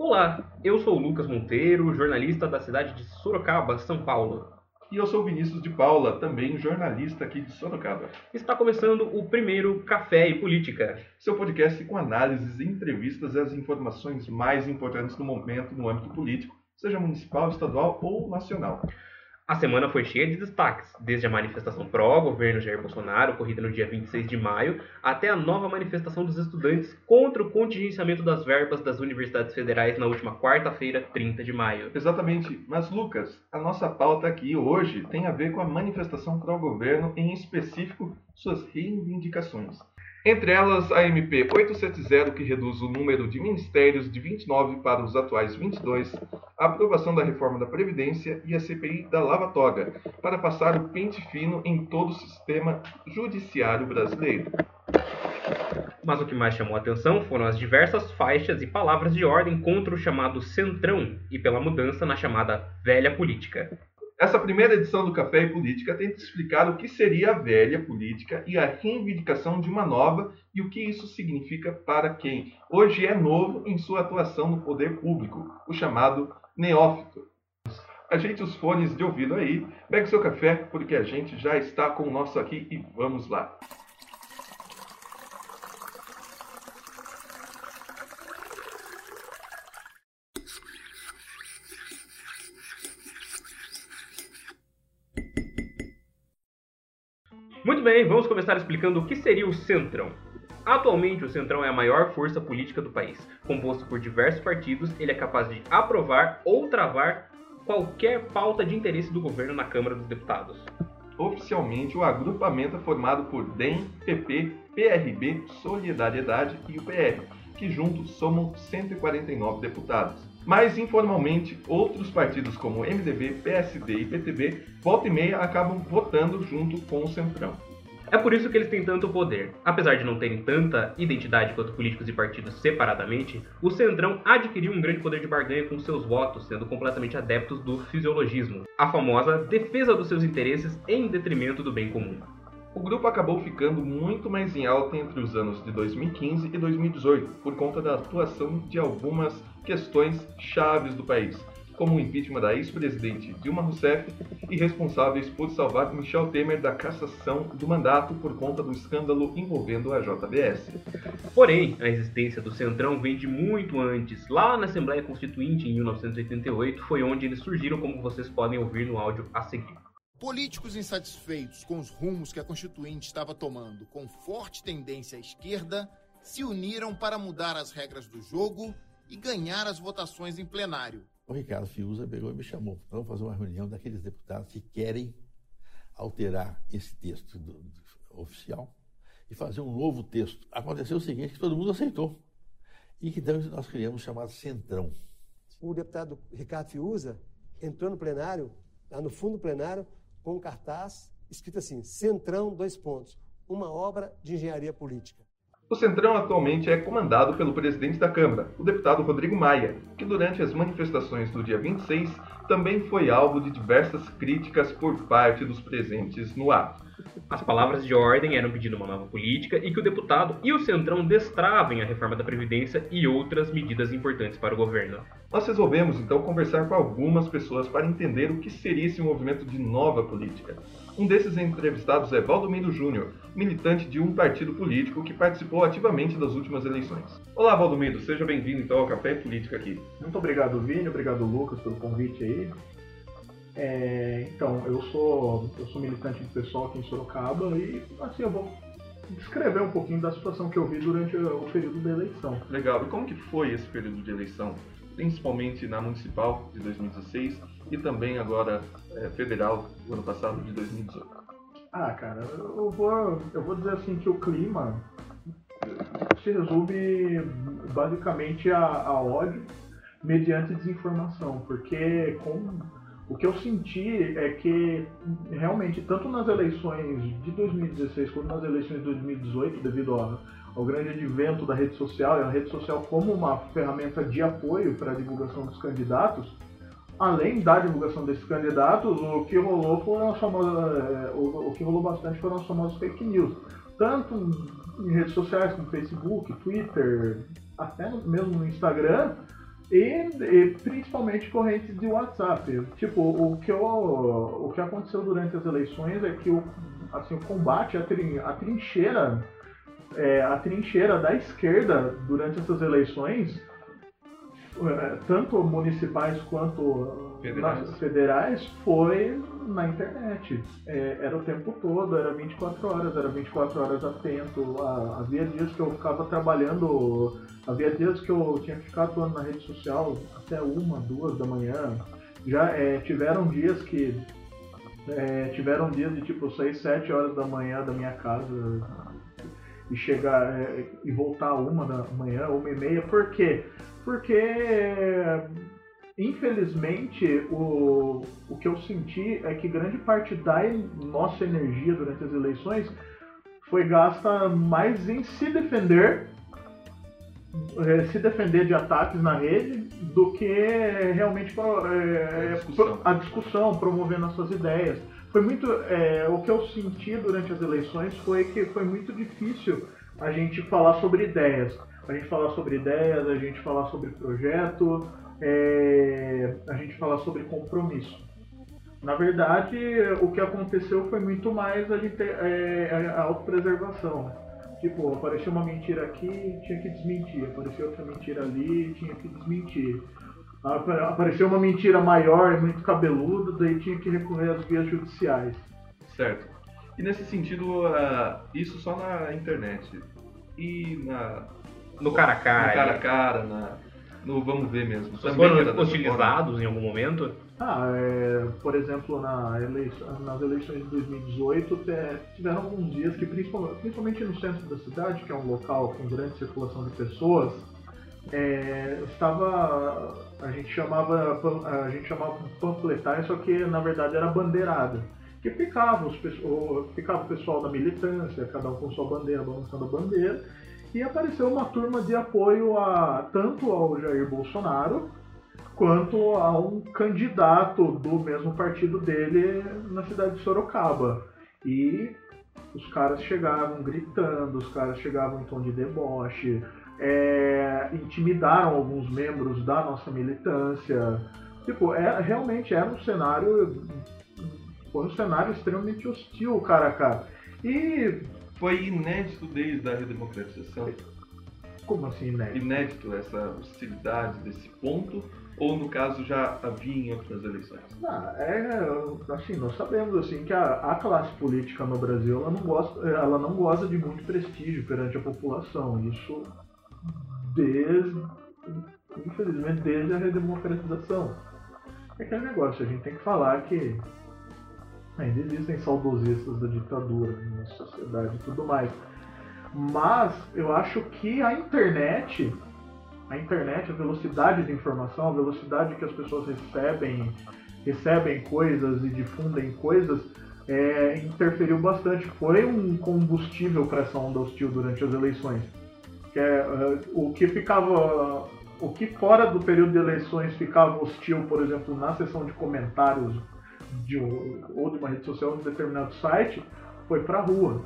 Olá, eu sou o Lucas Monteiro, jornalista da cidade de Sorocaba, São Paulo. E eu sou o Vinícius de Paula, também jornalista aqui de Sorocaba. Está começando o primeiro Café e Política. Seu podcast com análises, entrevistas e as informações mais importantes do momento no âmbito político, seja municipal, estadual ou nacional. A semana foi cheia de destaques, desde a manifestação pró-governo Jair Bolsonaro, ocorrida no dia 26 de maio, até a nova manifestação dos estudantes contra o contingenciamento das verbas das universidades federais na última quarta-feira, 30 de maio. Exatamente. Mas, Lucas, a nossa pauta aqui hoje tem a ver com a manifestação pró-governo, em específico suas reivindicações. Entre elas, a MP 870, que reduz o número de ministérios de 29 para os atuais 22, a aprovação da reforma da Previdência e a CPI da Lava Toga, para passar o pente fino em todo o sistema judiciário brasileiro. Mas o que mais chamou a atenção foram as diversas faixas e palavras de ordem contra o chamado Centrão e pela mudança na chamada velha política. Essa primeira edição do Café e Política tenta explicar o que seria a velha política e a reivindicação de uma nova e o que isso significa para quem hoje é novo em sua atuação no poder público, o chamado neófito. Ajeite os fones de ouvido aí, pegue seu café, porque a gente já está com o nosso aqui e vamos lá. Muito bem, vamos começar explicando o que seria o Centrão. Atualmente, o Centrão é a maior força política do país. Composto por diversos partidos, ele é capaz de aprovar ou travar qualquer pauta de interesse do governo na Câmara dos Deputados. Oficialmente, o agrupamento é formado por DEM, PP, PRB, Solidariedade e o PR, que juntos somam 149 deputados. Mas informalmente, outros partidos como MDB, PSD e PTB, volta e meia acabam votando junto com o Centrão. É por isso que eles têm tanto poder. Apesar de não terem tanta identidade quanto políticos e partidos separadamente, o Centrão adquiriu um grande poder de barganha com seus votos, sendo completamente adeptos do fisiologismo, a famosa defesa dos seus interesses em detrimento do bem comum. O grupo acabou ficando muito mais em alta entre os anos de 2015 e 2018, por conta da atuação de algumas questões chaves do país, como o impeachment da ex-presidente Dilma Rousseff e responsáveis por salvar Michel Temer da cassação do mandato por conta do escândalo envolvendo a JBS. Porém, a existência do Centrão vem de muito antes. Lá na Assembleia Constituinte, em 1988, foi onde eles surgiram, como vocês podem ouvir no áudio a seguir. Políticos insatisfeitos com os rumos que a Constituinte estava tomando, com forte tendência à esquerda, se uniram para mudar as regras do jogo e ganhar as votações em plenário. O Ricardo Fiuza pegou e me chamou. Vamos fazer uma reunião daqueles deputados que querem alterar esse texto do, do, oficial e fazer um novo texto. Aconteceu o seguinte, que todo mundo aceitou. E que então nós criamos o chamado Centrão. O deputado Ricardo Fiuza entrou no plenário, lá no fundo do plenário, com um cartaz escrito assim: Centrão, dois pontos, uma obra de engenharia política. O Centrão atualmente é comandado pelo presidente da Câmara, o deputado Rodrigo Maia, que durante as manifestações do dia 26 também foi alvo de diversas críticas por parte dos presentes no ato. As palavras de ordem eram pedindo uma nova política e que o deputado e o Centrão destravem a reforma da Previdência e outras medidas importantes para o governo. Nós resolvemos então conversar com algumas pessoas para entender o que seria esse movimento de nova política. Um desses entrevistados é Valdomiro Júnior, militante de um partido político que participou ativamente das últimas eleições. Olá, Valdomiro, seja bem-vindo então ao Café Política aqui. Muito obrigado, Vini, obrigado, Lucas, pelo convite aí. É, então, eu sou, eu sou militante do pessoal aqui em Sorocaba e assim eu vou descrever um pouquinho da situação que eu vi durante o período da eleição. Legal. E como que foi esse período de eleição? Principalmente na municipal de 2016 e também agora é, federal do ano passado de 2018. Ah, cara, eu vou, eu vou dizer assim que o clima se resume basicamente a, a ódio mediante desinformação, porque com o que eu senti é que realmente, tanto nas eleições de 2016 quanto nas eleições de 2018, devido ao, ao grande advento da rede social, e a rede social como uma ferramenta de apoio para a divulgação dos candidatos, além da divulgação desses candidatos, o que rolou foram as famosas, é, o, o que rolou bastante foram as famosas fake news, tanto em redes sociais como Facebook, Twitter, até mesmo no Instagram, E, e principalmente correntes de WhatsApp. Tipo, o que, eu, o que aconteceu durante as eleições é que o, assim, o combate, a, trin, a trincheira, é, a trincheira da esquerda durante essas eleições, é, tanto municipais quanto Federais. nas federais, foi na internet. É, era o tempo todo, era 24 horas, era 24 horas atento. Ah, havia dias que eu ficava trabalhando, havia dias que eu tinha que ficar atuando na rede social até uma, duas da manhã. Já é, tiveram dias que é, tiveram dias de tipo sair 7 horas da manhã da minha casa e chegar é, e voltar uma da manhã, uma e meia. Por quê? Porque infelizmente o, o que eu senti é que grande parte da nossa energia durante as eleições foi gasta mais em se defender eh, se defender de ataques na rede do que realmente eh, A discussão. a discussão, promovendo as suas ideias. Foi muito. eh, o que eu senti durante as eleições foi que foi muito difícil a gente falar sobre ideias. A gente falar sobre ideias, a gente falar sobre projeto, eh, a gente falar sobre compromisso. Na verdade, o que aconteceu foi muito mais a gente ter, eh, a autopreservação. Tipo, apareceu uma mentira aqui, tinha que desmentir. Apareceu outra mentira ali, tinha que desmentir. Apa- Apareceu uma mentira maior, muito cabeluda, daí tinha que recorrer às vias judiciais. Certo. E nesse sentido, ah, isso só na internet. E na, No cara a no cara. cara a cara, na, no vamos ver mesmo. Vocês Também foram hostilizados em algum momento? Ah, é, por exemplo, na eleição- nas eleições de 2018, te- tiveram alguns dias que, principalmente, principalmente no centro da cidade, que é um local com grande circulação de pessoas, é, estava a gente chamava a gente chamava panfletagem, só que na verdade era bandeirada. Que ficava, os, ficava o pessoal da militância, cada um com sua bandeira, balançando a bandeira, e apareceu uma turma de apoio a tanto ao Jair Bolsonaro quanto a um candidato do mesmo partido dele na cidade de Sorocaba. E os caras chegavam gritando, os caras chegavam em tom de deboche, é, intimidaram alguns membros da nossa militância. Tipo, é, realmente era um cenário. Foi um cenário extremamente hostil, cara a cara. E. Foi inédito desde a redemocratização. Como assim, né? Inédito essa hostilidade desse ponto? Ou no caso já havia em outras eleições? Ah, é, assim, nós sabemos assim que a, a classe política no Brasil ela não gosta, ela não goza de muito prestígio perante a população. Isso desde, infelizmente, desde a redemocratização. É aquele negócio, a gente tem que falar que ainda existem saudosistas da ditadura na sociedade e tudo mais. Mas eu acho que a internet, a internet, a velocidade de informação, a velocidade que as pessoas recebem, recebem coisas e difundem coisas, é, interferiu bastante. Foi um combustível para essa onda hostil durante as eleições. Que é, eh, o que ficava, o que fora do período de eleições ficava hostil, por exemplo, na seção de comentários de, ou de uma rede social de um determinado site, foi para rua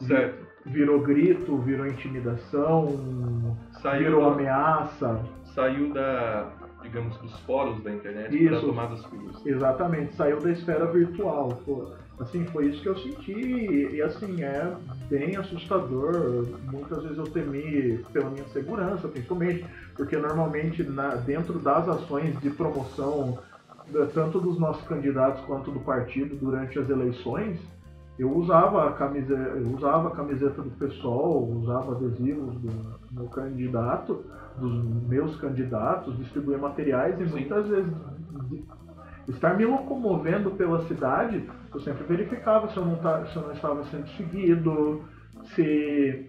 Certo. virou grito, virou intimidação, Saiu, virou da- ameaça. saiu da, digamos, dos fóruns da internet para tomar das ruas. Exatamente, saiu da esfera virtual. Pô, assim, foi isso que eu senti e, e, assim, é bem assustador. Muitas vezes eu temi pela minha segurança, principalmente, porque normalmente na- dentro das ações de promoção, tanto dos nossos candidatos quanto do partido durante as eleições, eu usava a camiseta, eu usava a camiseta do PSOL, usava adesivos do meu candidato, dos meus candidatos, distribuía materiais e Sim. muitas vezes estar me locomovendo pela cidade, eu sempre verificava se eu não, tá, se eu não estava sendo seguido, se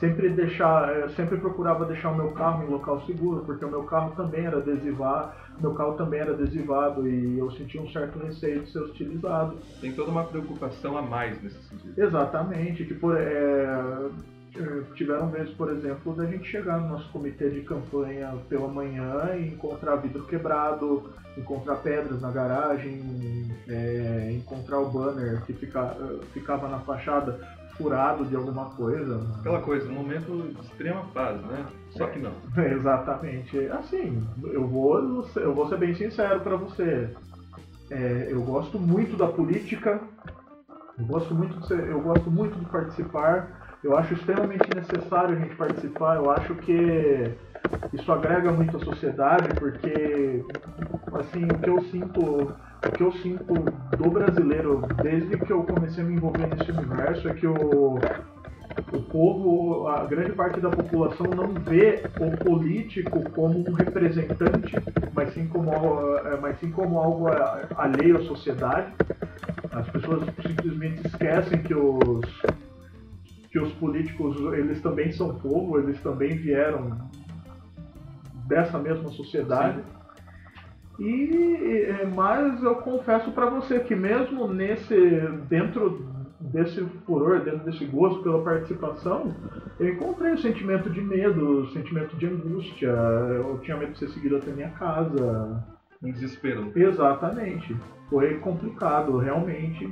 sempre deixar, eu sempre procurava deixar o meu carro em local seguro, porque o meu carro também era adesivado, meu carro também era adesivado e eu sentia um certo receio de ser hostilizado. Tem toda uma preocupação a mais nesse sentido. Exatamente, que por, é, eh, tiveram vezes, por exemplo, da gente chegar no nosso comitê de campanha pela manhã e encontrar vidro quebrado, encontrar pedras na garagem, é, encontrar o banner que fica, ficava na fachada furado de alguma coisa. Aquela coisa, um momento de extrema paz, né? Só que não. Exatamente. Assim, eu vou, eu vou ser bem sincero para você. É, eu gosto muito da política, eu gosto muito de ser, eu gosto muito de participar. Eu acho extremamente necessário a gente participar. Eu acho que isso agrega muito à sociedade, porque assim o que eu sinto, o que eu sinto do brasileiro desde que eu comecei a me envolver nesse universo é que o o povo, a grande parte da população não vê o político como um representante, mas sim como, eh, mas sim como algo alheio à sociedade. As pessoas simplesmente esquecem que os, que os políticos eles também são povo, eles também vieram dessa mesma sociedade. Sim. E eh, mas eu confesso para você que mesmo nesse dentro desse furor, dentro desse gosto pela participação, eu encontrei o sentimento de medo, o sentimento de angústia. Eu tinha medo de ser seguido até minha casa. Um desespero. Exatamente. Foi complicado, realmente.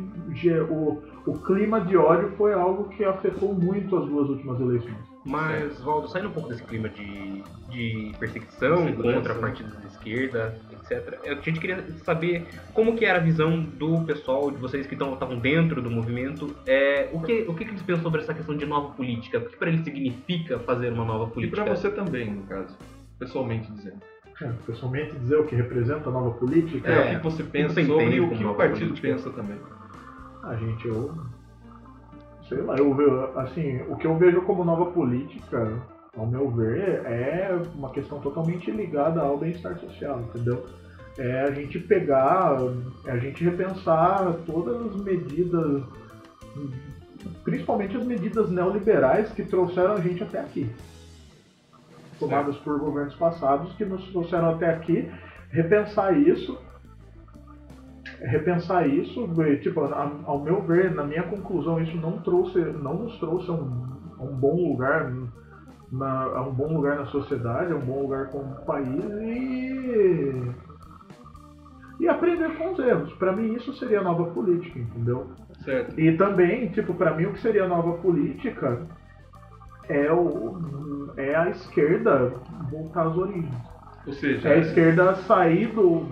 O, o clima de ódio foi algo que afetou muito as duas últimas eleições. Mas, Valdo, saindo um pouco desse clima de, de perseguição contra partidos de esquerda, etc. A gente queria saber como que era a visão do pessoal, de vocês que estavam dentro do movimento, é, o, que, o que, que eles pensam sobre essa questão de nova política? O que para eles significa fazer uma nova política? E para você também, no caso, pessoalmente dizendo. É, pessoalmente dizer o que representa a nova política. É, o que você pensa sobre e o que o partido política? pensa também. A gente, eu. Sei lá, eu assim, o que eu vejo como nova política ao meu ver, é uma questão totalmente ligada ao bem-estar social, entendeu? É a gente pegar, é a gente repensar todas as medidas, principalmente as medidas neoliberais que trouxeram a gente até aqui. Tomadas por governos passados que nos trouxeram até aqui, repensar isso repensar isso, tipo, ao meu ver, na minha conclusão, isso não trouxe, não nos trouxe um, um bom lugar na, é um bom lugar na sociedade, é um bom lugar como país e. e aprender com os erros. Para mim, isso seria nova política, entendeu? Certo. E também, tipo, para mim, o que seria nova política é, o, é a esquerda voltar às origens. Ou seja, é a esquerda sair do,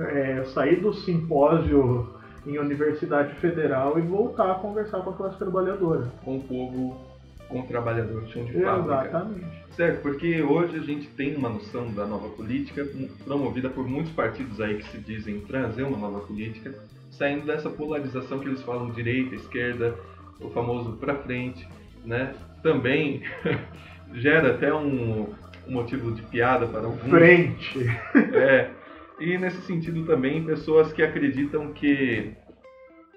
é, sair do simpósio em Universidade Federal e voltar a conversar com a classe trabalhadora. Com o povo com o trabalhador chão de fábrica. Exatamente. Certo, porque hoje a gente tem uma noção da nova política promovida por muitos partidos aí que se dizem trazer uma nova política, saindo dessa polarização que eles falam direita, esquerda, o famoso para frente, né? Também gera até um, um, motivo de piada para alguns. Frente. É. E nesse sentido também pessoas que acreditam que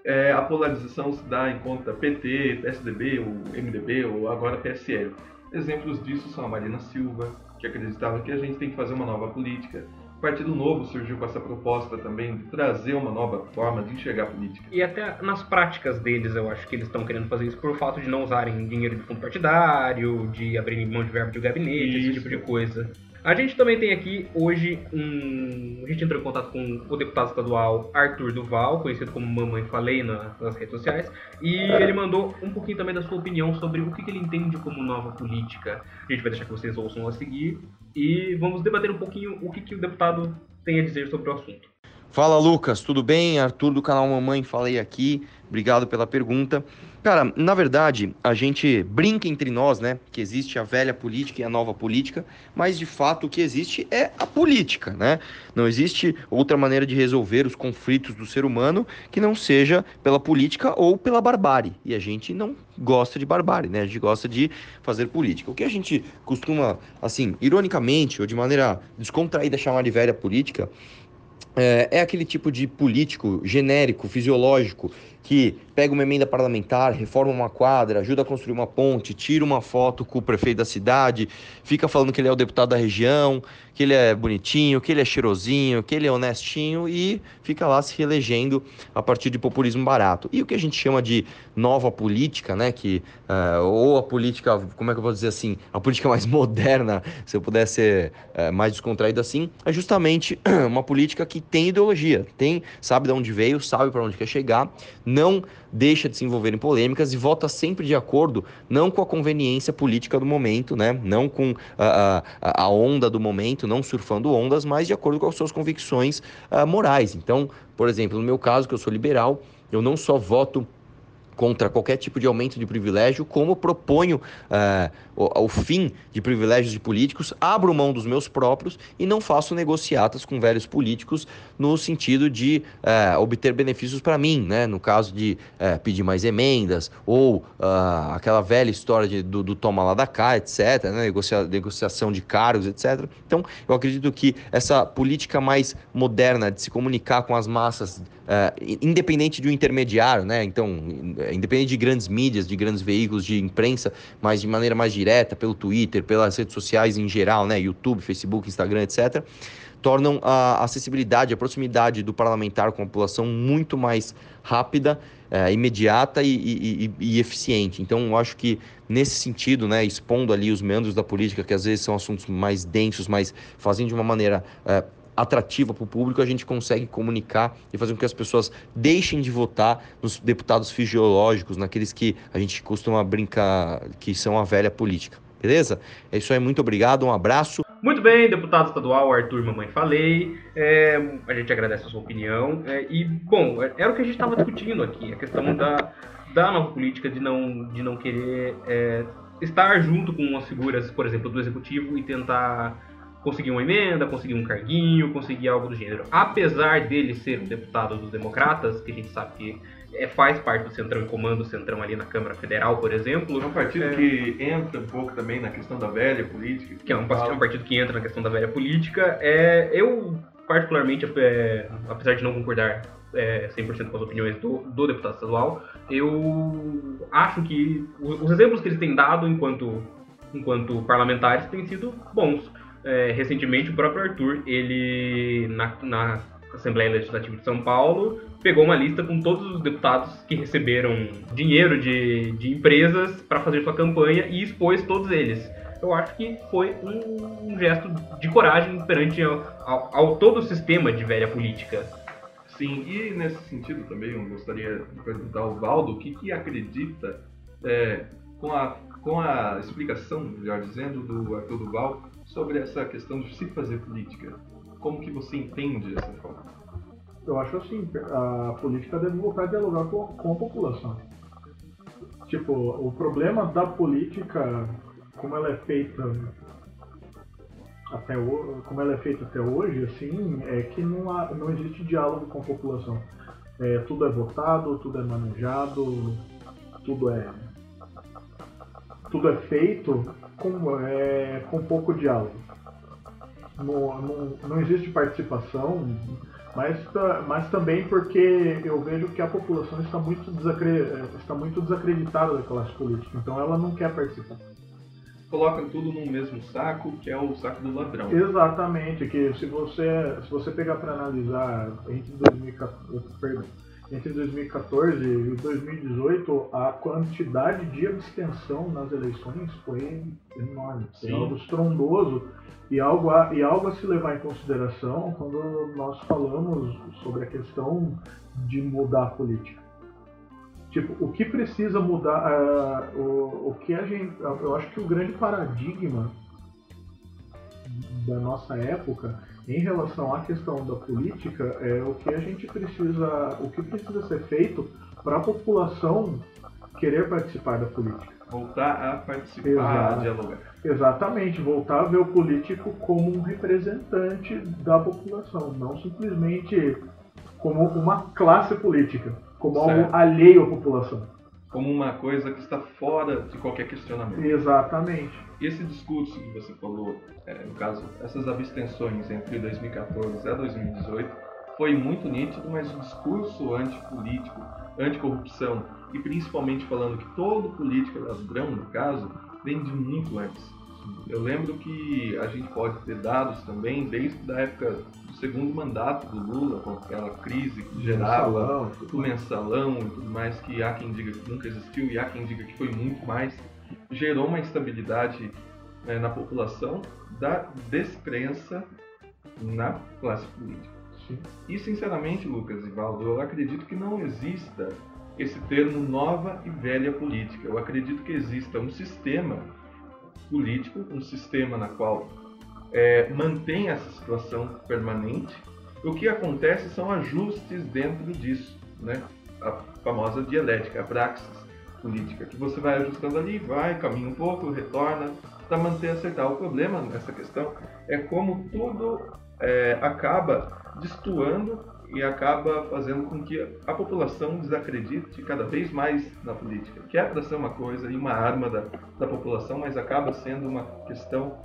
é, a polarização se dá em conta PT, PSDB, o MDB ou agora PSL. Exemplos disso são a Marina Silva, que acreditava que a gente tem que fazer uma nova política. O Partido Novo surgiu com essa proposta também de trazer uma nova forma de enxergar a política. E até nas práticas deles, eu acho que eles estão querendo fazer isso por fato de não usarem dinheiro de fundo partidário, de abrir mão de verbo de gabinete, isso. esse tipo de coisa. A gente também tem aqui hoje um. A gente entrou em contato com o deputado estadual Arthur Duval, conhecido como Mamãe Falei na, nas redes sociais, e ele mandou um pouquinho também da sua opinião sobre o que, que ele entende como nova política. A gente vai deixar que vocês ouçam a seguir e vamos debater um pouquinho o que, que o deputado tem a dizer sobre o assunto. Fala Lucas, tudo bem? Arthur do canal Mamãe Falei aqui, obrigado pela pergunta. Cara, na verdade, a gente brinca entre nós, né? Que existe a velha política e a nova política, mas de fato o que existe é a política, né? Não existe outra maneira de resolver os conflitos do ser humano que não seja pela política ou pela barbárie. E a gente não gosta de barbárie, né? A gente gosta de fazer política. O que a gente costuma, assim, ironicamente ou de maneira descontraída chamar de velha política é, aquele tipo de político genérico, fisiológico, que pega uma emenda parlamentar, reforma uma quadra, ajuda a construir uma ponte, tira uma foto com o prefeito da cidade, fica falando que ele é o deputado da região, que ele é bonitinho, que ele é cheirosinho, que ele é honestinho e fica lá se reelegendo a partir de populismo barato. E o que a gente chama de nova política, né, que uh, ou a política, como é que eu vou dizer assim, a política mais moderna, se eu puder ser uh, mais descontraído assim, é justamente uma política que tem ideologia, tem, sabe de onde veio, sabe para onde quer chegar, não deixa de se envolver em polêmicas e vota sempre de acordo, não com a conveniência política do momento, né? não com a, a, a onda do momento, não surfando ondas, mas de acordo com as suas convicções uh, morais. Então, por exemplo, no meu caso, que eu sou liberal, eu não só voto contra qualquer tipo de aumento de privilégio, como proponho uh, o, o, fim de privilégios de políticos, abro mão dos meus próprios e não faço negociatas com velhos políticos no sentido de uh, obter benefícios para mim, né? no caso de uh, pedir mais emendas ou aquela velha história de, do, do, toma lá da cá, etc., né? Negocia, negociação de cargos, etc. Então, eu acredito que essa política mais moderna de se comunicar com as massas, independente de um intermediário, né? então, independente de grandes mídias, de grandes veículos de imprensa, mas de maneira mais direta, pelo Twitter, pelas redes sociais em geral, né, YouTube, Facebook, Instagram, etc., tornam a acessibilidade, a proximidade do parlamentar com a população muito mais rápida, é, imediata e, e, e, eficiente. Então, eu acho que nesse sentido, né, expondo ali os meandros da política, que às vezes são assuntos mais densos, mas fazendo de uma maneira é, atrativa para o público, a gente consegue comunicar e fazer com que as pessoas deixem de votar nos deputados fisiológicos, naqueles que a gente costuma brincar que são a velha política. Beleza? É isso aí, muito obrigado, um abraço. Muito bem, deputado estadual Arthur Mamãe Falei, é, a gente agradece a sua opinião. É, e, bom, era o que a gente estava discutindo aqui, a questão da, da nova política de não, de não querer é, estar junto com as figuras, por exemplo, do executivo e tentar conseguir uma emenda, conseguir um carguinho, conseguir algo do gênero. Apesar dele ser um deputado dos democratas, que a gente sabe que é, faz parte do Centrão e comanda o Centrão ali na Câmara Federal, por exemplo. É um partido é, que entra um pouco também na questão da velha política. Que é um, partido, é um partido que entra na questão da velha política. É, eu, particularmente, é, apesar de não concordar é, 100% com as opiniões do, do, deputado estadual, eu acho que os exemplos que eles têm dado enquanto, enquanto parlamentares têm sido bons é, recentemente o próprio Arthur, ele na, na Assembleia Legislativa de São Paulo, pegou uma lista com todos os deputados que receberam dinheiro de, de empresas para fazer sua campanha e expôs todos eles. Eu acho que foi um, um gesto de coragem perante ao, ao, ao, todo o sistema de velha política. Sim, e nesse sentido também eu gostaria de perguntar ao Valdo o que, que acredita é, com, a, com a explicação, melhor dizendo, do Arthur Duval sobre essa questão de se fazer política. Como que você entende essa forma? Eu acho assim, a política deve voltar a dialogar com, com a população. Tipo, o problema da política, como ela é feita até como ela é feita até hoje, assim, é que não, há, não existe diálogo com a população. É, tudo é votado, tudo é manejado, tudo é tudo é feito com, é, com pouco diálogo. Não, não, não existe participação, mas, mas também porque eu vejo que a população está muito, desacre, está muito desacreditada da classe política, então ela não quer participar. Colocam tudo no mesmo saco, que é o saco do ladrão. Exatamente, que se você, se você pegar para analisar entre 2014, perdão, entre 2014 e 2018, a quantidade de abstenção nas eleições foi enorme. Foi Sim. algo estrondoso e algo, a, e algo a se levar em consideração quando nós falamos sobre a questão de mudar a política. Tipo, o que precisa mudar, uh, o, o que a gente. Eu acho que o grande paradigma da nossa época em relação à questão da política, é o que a gente precisa, o que precisa ser feito para a população querer participar da política. Voltar a participar, Exato. a dialogar. Exatamente, voltar a ver o político como um representante da população, não simplesmente como uma classe política, como certo. algo alheio à população como uma coisa que está fora de qualquer questionamento. Exatamente. E esse discurso que você falou, é, no caso, essas abstenções entre 2014 e 2018, foi muito nítido, mas o discurso antipolítico, anticorrupção, e principalmente falando que todo político é ladrão, no caso, vem de muito antes. Eu lembro que a gente pode ter dados também desde a época do segundo mandato do Lula, com aquela crise que gerava o mensalão e tudo mais, que há quem diga que nunca existiu e há quem diga que foi muito mais, gerou uma instabilidade né, na população da descrença na classe política. Sim. E sinceramente, Lucas e Valdo, eu acredito que não exista esse termo nova e velha política. Eu acredito que exista um sistema político, um sistema na qual é, mantém essa situação permanente. O que acontece são ajustes dentro disso, né? A famosa dialética, a praxis política, que você vai ajustando ali, vai, caminha um pouco, retorna, para manter acertar. O problema nessa questão é como tudo é, acaba destoando e acaba fazendo com que a população desacredite cada vez mais na política, que é para ser uma coisa e uma arma da, da população, mas acaba sendo uma questão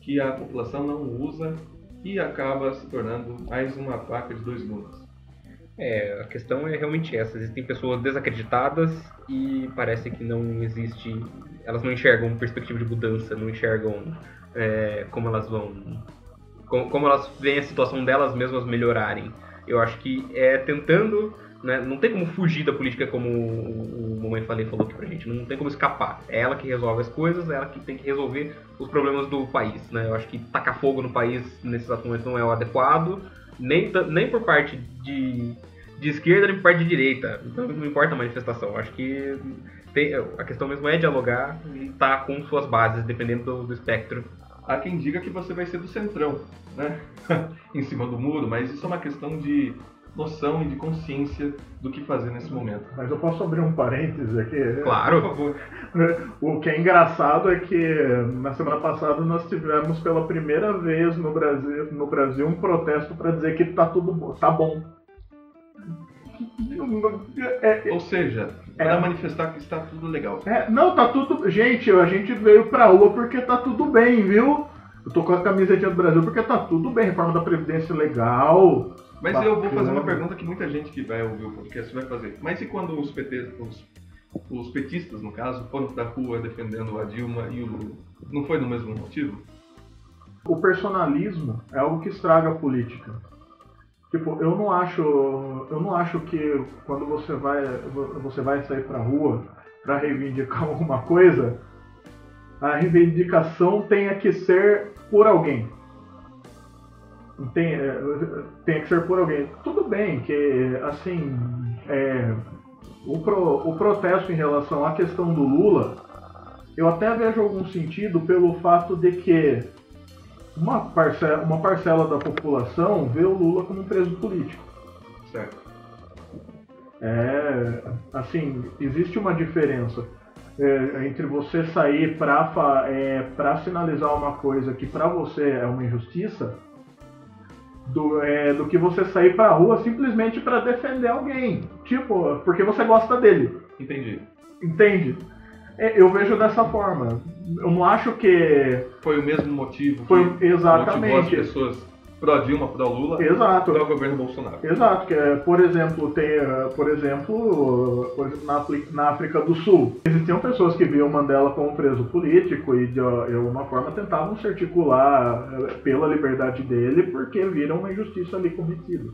que a população não usa e acaba se tornando mais uma faca de dois gumes. É, a questão é realmente essa. Existem pessoas desacreditadas e parece que não existe. Elas não enxergam perspectiva de mudança, não enxergam é, como elas vão. Como, como elas veem a situação delas mesmas melhorarem. Eu acho que é tentando. Né, não tem como fugir da política como o, o Mamãe Falei falou aqui pra gente. Não tem como escapar. É ela que resolve as coisas, é ela que tem que resolver os problemas do país. Né? Eu acho que tacar fogo no país nesses momentos não é o adequado. Nem, nem por parte de de esquerda nem por parte de direita. Então não importa a manifestação. Acho que tem, a questão mesmo é dialogar e estar tá com suas bases, dependendo do, do, espectro. Há quem diga que você vai ser do centrão, né? em cima do muro, mas isso é uma questão de noção e de consciência do que fazer nesse momento. Mas eu posso abrir um parênteses aqui? Claro. O que é engraçado é que na semana passada nós tivemos pela primeira vez no Brasil, no Brasil um protesto para dizer que tá tudo tá bom. É, é, Ou seja, para é, manifestar que está tudo legal. É, não, tá tudo. Gente, a gente veio pra rua porque tá tudo bem, viu? Eu tô com a camiseta do Brasil porque tá tudo bem, reforma da Previdência legal. Mas bacana. eu vou fazer uma pergunta que muita gente que vai ouvir o podcast vai fazer. Mas e quando os, PT, os, os petistas, no caso, foram pra rua defendendo a Dilma e o Lula? Não foi no mesmo motivo? O personalismo é algo que estraga a política. Tipo, eu não acho, eu não acho que quando você vai, você vai sair pra rua para reivindicar alguma coisa, a reivindicação tenha que ser por alguém. Tem, é, tem que ser por alguém. Tudo bem que, assim, é, o, pro, o protesto em relação à questão do Lula, eu até vejo algum sentido pelo fato de que uma parcela, uma parcela da população vê o Lula como um preso político. Certo. É, assim, existe uma diferença é, entre você sair para é, sinalizar uma coisa que para você é uma injustiça do, é, do que você sair para a rua simplesmente para defender alguém. Tipo, porque você gosta dele. Entendi. Entende? É, eu vejo dessa forma. Eu não acho que. Foi o mesmo motivo Foi, exatamente. motivou as pessoas pro Dilma, pro Lula, Exato. pro governo Bolsonaro. Exato, que é, por exemplo, tem, por exemplo, por exemplo na, na, África do Sul, existiam pessoas que viam Mandela como preso político e de, alguma forma tentavam se articular eh, pela liberdade dele porque viram uma injustiça ali cometida.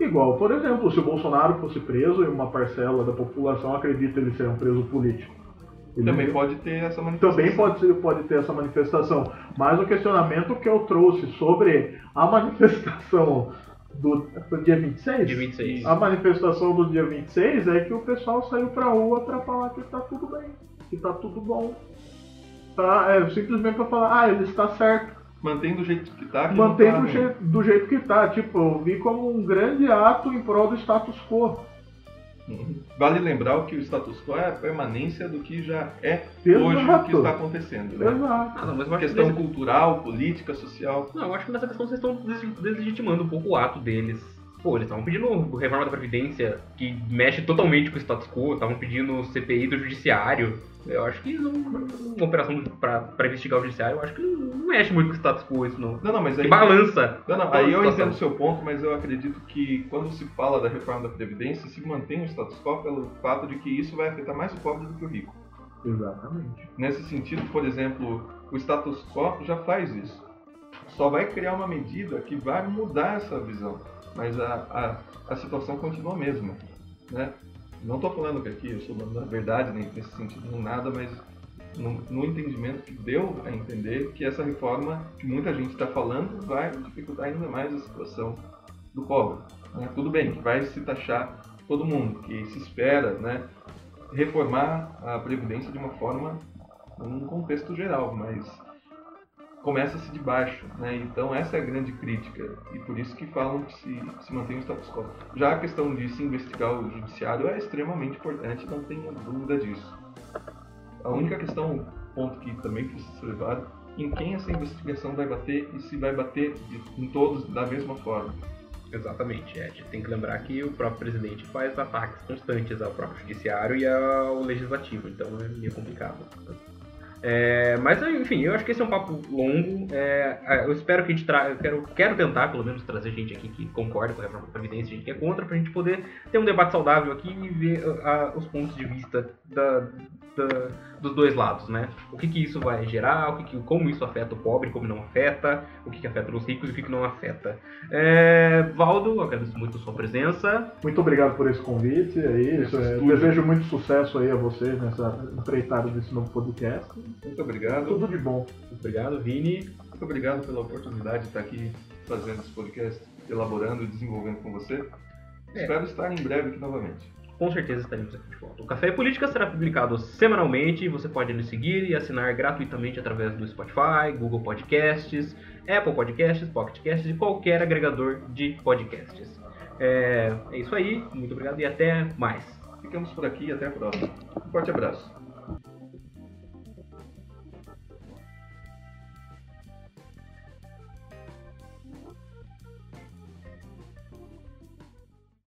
Igual, por exemplo, se o Bolsonaro fosse preso e uma parcela da população acredita ele ser um preso político. Ele também pode ter essa manifestação. Também pode, pode ter essa manifestação. Mas o questionamento que eu trouxe sobre a manifestação do, do dia 26? Dia 26. A manifestação do dia 26 é que o pessoal saiu pra rua pra falar que tá tudo bem, que tá tudo bom. Tá, é, simplesmente pra falar, ah, ele está certo. Mantém do jeito que tá. Que Mantém tá, do, jeito, do jeito que tá. Tipo, eu vi como um grande ato em prol do status quo. Vale lembrar que o status quo é a permanência do que já é Exato. hoje o que está acontecendo. Né? Exato. Ah, não, mas questão que cultural, política, social. Não, eu acho que nessa questão vocês estão deslegitimando um pouco o ato deles. Pô, eles estavam pedindo reforma da Previdência que mexe totalmente com o status quo, estavam pedindo CPI do Judiciário. Eu acho que não, uma operação para investigar o Judiciário, eu acho que não mexe muito com o status quo isso não. Não, não, mas aí. Que balança. Não, não, aí eu entendo o seu ponto, mas eu acredito que quando se fala da reforma da Previdência, se mantém o status quo pelo fato de que isso vai afetar mais o pobre do que o rico. Exatamente. Nesse sentido, por exemplo, o status quo já faz isso. Só vai criar uma medida que vai mudar essa visão mas a, a, a situação continua a mesma. Né? Não estou falando que aqui eu sou dono da verdade, nem nesse sentido, nem nada, mas no, no, entendimento que deu a entender que essa reforma que muita gente está falando vai dificultar ainda mais a situação do pobre. Né? Tudo bem que vai se taxar todo mundo, que se espera né, reformar a Previdência de uma forma, num contexto geral, mas começa-se de baixo, né? Então essa é a grande crítica e por isso que falam que se, se mantém o status quo. Já a questão de se investigar o judiciário é extremamente importante, não tenha dúvida disso. A única questão, ponto que também precisa ser levado, em quem essa investigação vai bater e se vai bater em todos da mesma forma. Exatamente, é. A gente tem que lembrar que o próprio presidente faz ataques constantes ao próprio judiciário e ao legislativo, então é meio complicado. É, mas enfim, eu acho que esse é um papo longo. É, é eu espero que a gente traga. Eu quero, quero tentar, pelo menos, trazer gente aqui que concorda com a reforma da Previdência, gente que é contra, pra gente poder ter um debate saudável aqui e ver uh, os pontos de vista da, da, dos dois lados, né? O que, que isso vai gerar, o que, que como isso afeta o pobre, como não afeta, o que, que afeta os ricos e o que, que não afeta. É, Valdo, agradeço muito a sua presença. Muito obrigado por esse convite. É isso. É, desejo muito sucesso aí a vocês nessa empreitada desse novo podcast. Muito obrigado. Tudo de bom. Muito obrigado, Vini. Muito obrigado pela oportunidade de estar aqui fazendo esse podcast, elaborando e desenvolvendo com você. É. Espero estar em breve aqui novamente com certeza estaremos aqui de volta. O Café Política será publicado semanalmente. Você pode nos seguir e assinar gratuitamente através do Spotify, Google Podcasts, Apple Podcasts, Pocket Casts e qualquer agregador de podcasts. É, é isso aí. Muito obrigado e até mais. Ficamos por aqui e até a próxima. Um forte abraço.